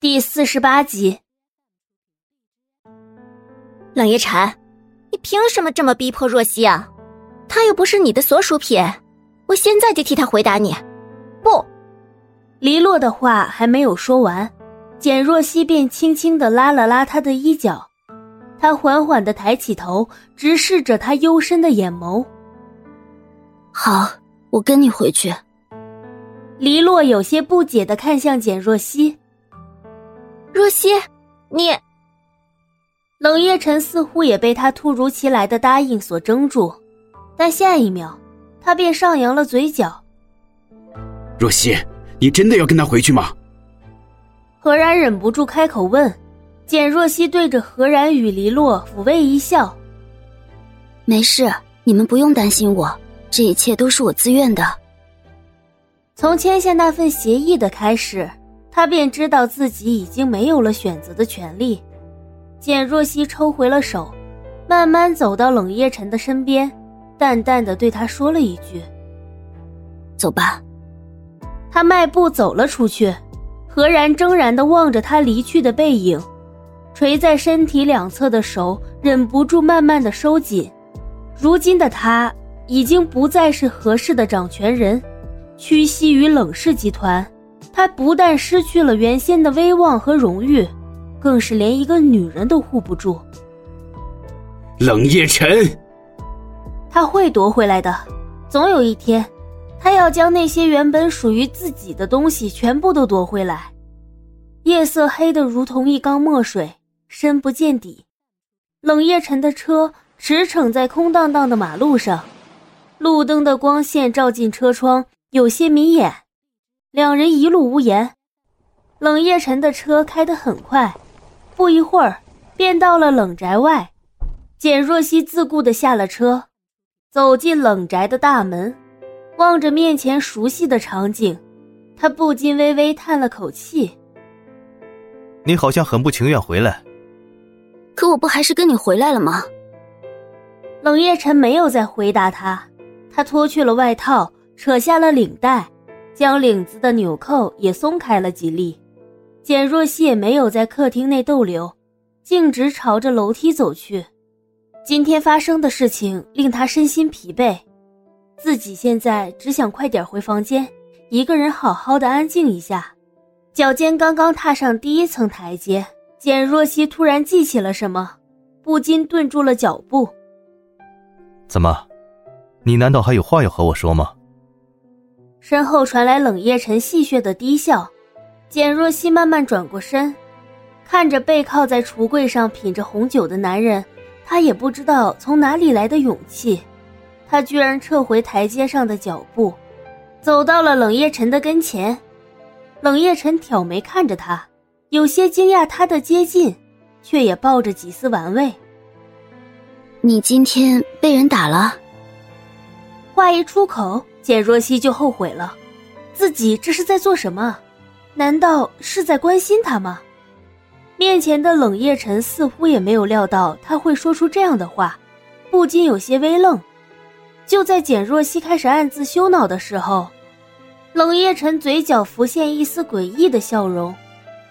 第四十八集，冷夜禅，你凭什么这么逼迫若曦啊？她又不是你的所属品，我现在就替她回答你。不，黎洛的话还没有说完，简若曦便轻轻的拉了拉他的衣角，他缓缓的抬起头，直视着他幽深的眼眸。好，我跟你回去。黎洛有些不解的看向简若曦。若曦，你。冷夜晨似乎也被他突如其来的答应所怔住，但下一秒，他便上扬了嘴角。若曦，你真的要跟他回去吗？何然忍不住开口问。简若曦对着何然与黎洛抚慰一笑：“没事，你们不用担心我，这一切都是我自愿的。从签下那份协议的开始。”他便知道自己已经没有了选择的权利。简若曦抽回了手，慢慢走到冷夜晨的身边，淡淡的对他说了一句：“走吧。”他迈步走了出去，何然怔然的望着他离去的背影，垂在身体两侧的手忍不住慢慢的收紧。如今的他已经不再是何氏的掌权人，屈膝于冷氏集团。他不但失去了原先的威望和荣誉，更是连一个女人都护不住。冷夜晨，他会夺回来的，总有一天，他要将那些原本属于自己的东西全部都夺回来。夜色黑得如同一缸墨水，深不见底。冷夜晨的车驰骋在空荡荡的马路上，路灯的光线照进车窗，有些迷眼。两人一路无言，冷夜晨的车开得很快，不一会儿便到了冷宅外。简若曦自顾地下了车，走进冷宅的大门，望着面前熟悉的场景，她不禁微微叹了口气：“你好像很不情愿回来。”“可我不还是跟你回来了吗？”冷夜晨没有再回答他，他脱去了外套，扯下了领带。将领子的纽扣也松开了几粒，简若曦也没有在客厅内逗留，径直朝着楼梯走去。今天发生的事情令他身心疲惫，自己现在只想快点回房间，一个人好好的安静一下。脚尖刚刚踏上第一层台阶，简若曦突然记起了什么，不禁顿住了脚步。怎么，你难道还有话要和我说吗？身后传来冷夜晨戏谑的低笑，简若曦慢慢转过身，看着背靠在橱柜上品着红酒的男人，她也不知道从哪里来的勇气，她居然撤回台阶上的脚步，走到了冷夜晨的跟前。冷夜晨挑眉看着他，有些惊讶他的接近，却也抱着几丝玩味。你今天被人打了？话一出口。简若曦就后悔了，自己这是在做什么？难道是在关心他吗？面前的冷夜晨似乎也没有料到他会说出这样的话，不禁有些微愣。就在简若曦开始暗自羞恼的时候，冷夜晨嘴角浮现一丝诡异的笑容，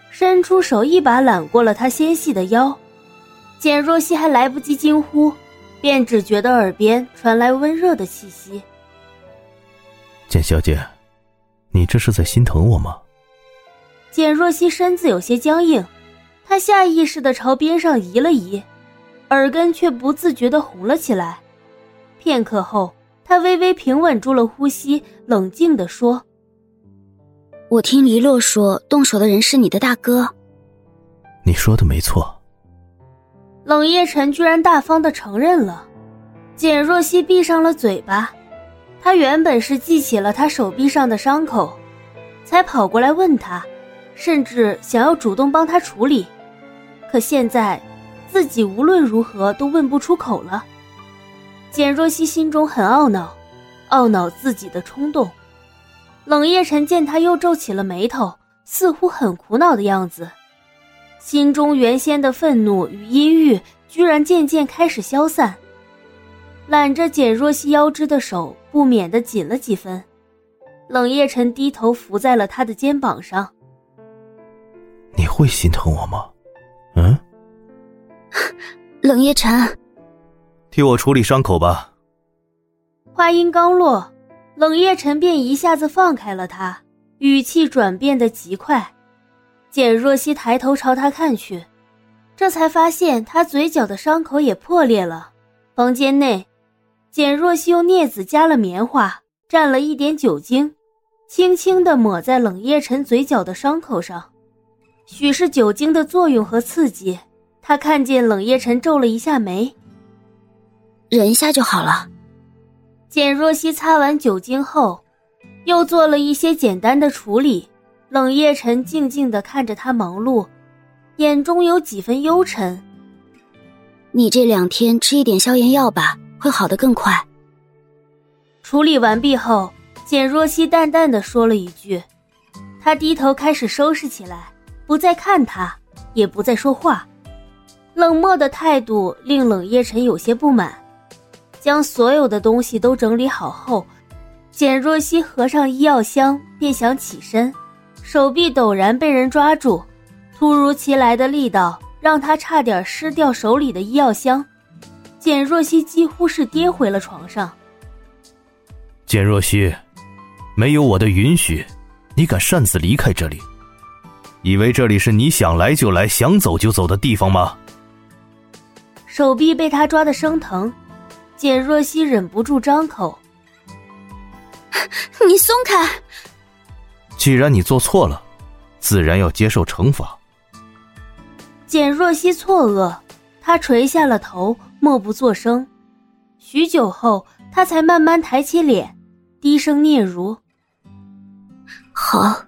伸出手一把揽过了他纤细的腰。简若曦还来不及惊呼，便只觉得耳边传来温热的气息。简小姐，你这是在心疼我吗？简若曦身子有些僵硬，她下意识的朝边上移了移，耳根却不自觉的红了起来。片刻后，她微微平稳住了呼吸，冷静的说：“我听黎洛说，动手的人是你的大哥。”你说的没错。冷夜晨居然大方的承认了，简若曦闭上了嘴巴。他原本是记起了他手臂上的伤口，才跑过来问他，甚至想要主动帮他处理。可现在，自己无论如何都问不出口了。简若曦心中很懊恼，懊恼自己的冲动。冷夜晨见他又皱起了眉头，似乎很苦恼的样子，心中原先的愤怒与阴郁居然渐渐开始消散。揽着简若曦腰肢的手不免的紧了几分，冷夜晨低头伏在了他的肩膀上。你会心疼我吗？嗯？冷夜晨，替我处理伤口吧。话音刚落，冷夜晨便一下子放开了他，语气转变的极快。简若曦抬头朝他看去，这才发现他嘴角的伤口也破裂了。房间内，简若曦用镊子夹了棉花，蘸了一点酒精，轻轻地抹在冷夜晨嘴角的伤口上。许是酒精的作用和刺激，他看见冷夜晨皱了一下眉，忍一下就好了。简若曦擦完酒精后，又做了一些简单的处理。冷夜晨静静地看着他忙碌，眼中有几分幽沉。你这两天吃一点消炎药吧，会好得更快。处理完毕后，简若曦淡淡的说了一句，他低头开始收拾起来，不再看他，也不再说话，冷漠的态度令冷夜晨有些不满。将所有的东西都整理好后，简若曦合上医药箱，便想起身。手臂陡然被人抓住，突如其来的力道让他差点失掉手里的医药箱。简若曦几乎是跌回了床上。简若曦，没有我的允许，你敢擅自离开这里？以为这里是你想来就来、想走就走的地方吗？手臂被他抓得生疼，简若曦忍不住张口：“你松开！”既然你做错了，自然要接受惩罚。简若曦错愕，她垂下了头，默不作声。许久后，他才慢慢抬起脸，低声嗫嚅：“好。”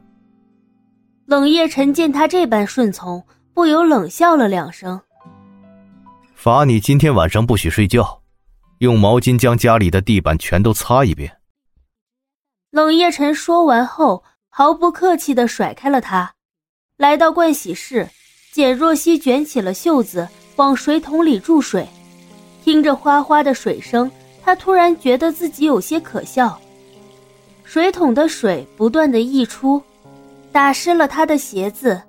冷夜晨见他这般顺从，不由冷笑了两声：“罚你今天晚上不许睡觉，用毛巾将家里的地板全都擦一遍。”冷夜晨说完后。毫不客气的甩开了他，来到盥洗室，简若曦卷起了袖子，往水桶里注水，听着哗哗的水声，他突然觉得自己有些可笑。水桶的水不断的溢出，打湿了他的鞋子。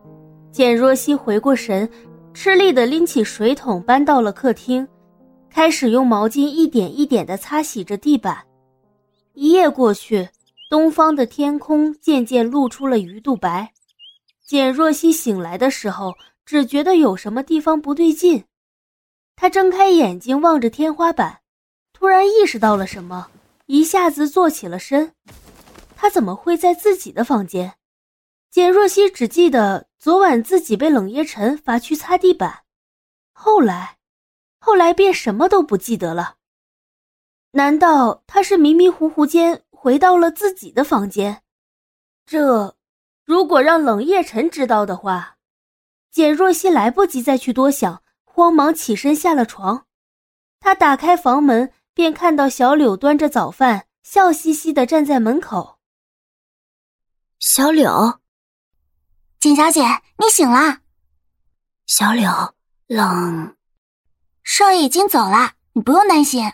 简若曦回过神，吃力的拎起水桶搬到了客厅，开始用毛巾一点一点的擦洗着地板。一夜过去。东方的天空渐渐露出了鱼肚白，简若曦醒来的时候，只觉得有什么地方不对劲。他睁开眼睛望着天花板，突然意识到了什么，一下子坐起了身。他怎么会在自己的房间？简若曦只记得昨晚自己被冷夜晨罚去擦地板，后来，后来便什么都不记得了。难道他是迷迷糊糊间？回到了自己的房间，这如果让冷夜晨知道的话，简若曦来不及再去多想，慌忙起身下了床。他打开房门，便看到小柳端着早饭，笑嘻嘻的站在门口。小柳，简小姐，你醒了。小柳，冷，少爷已经走了，你不用担心。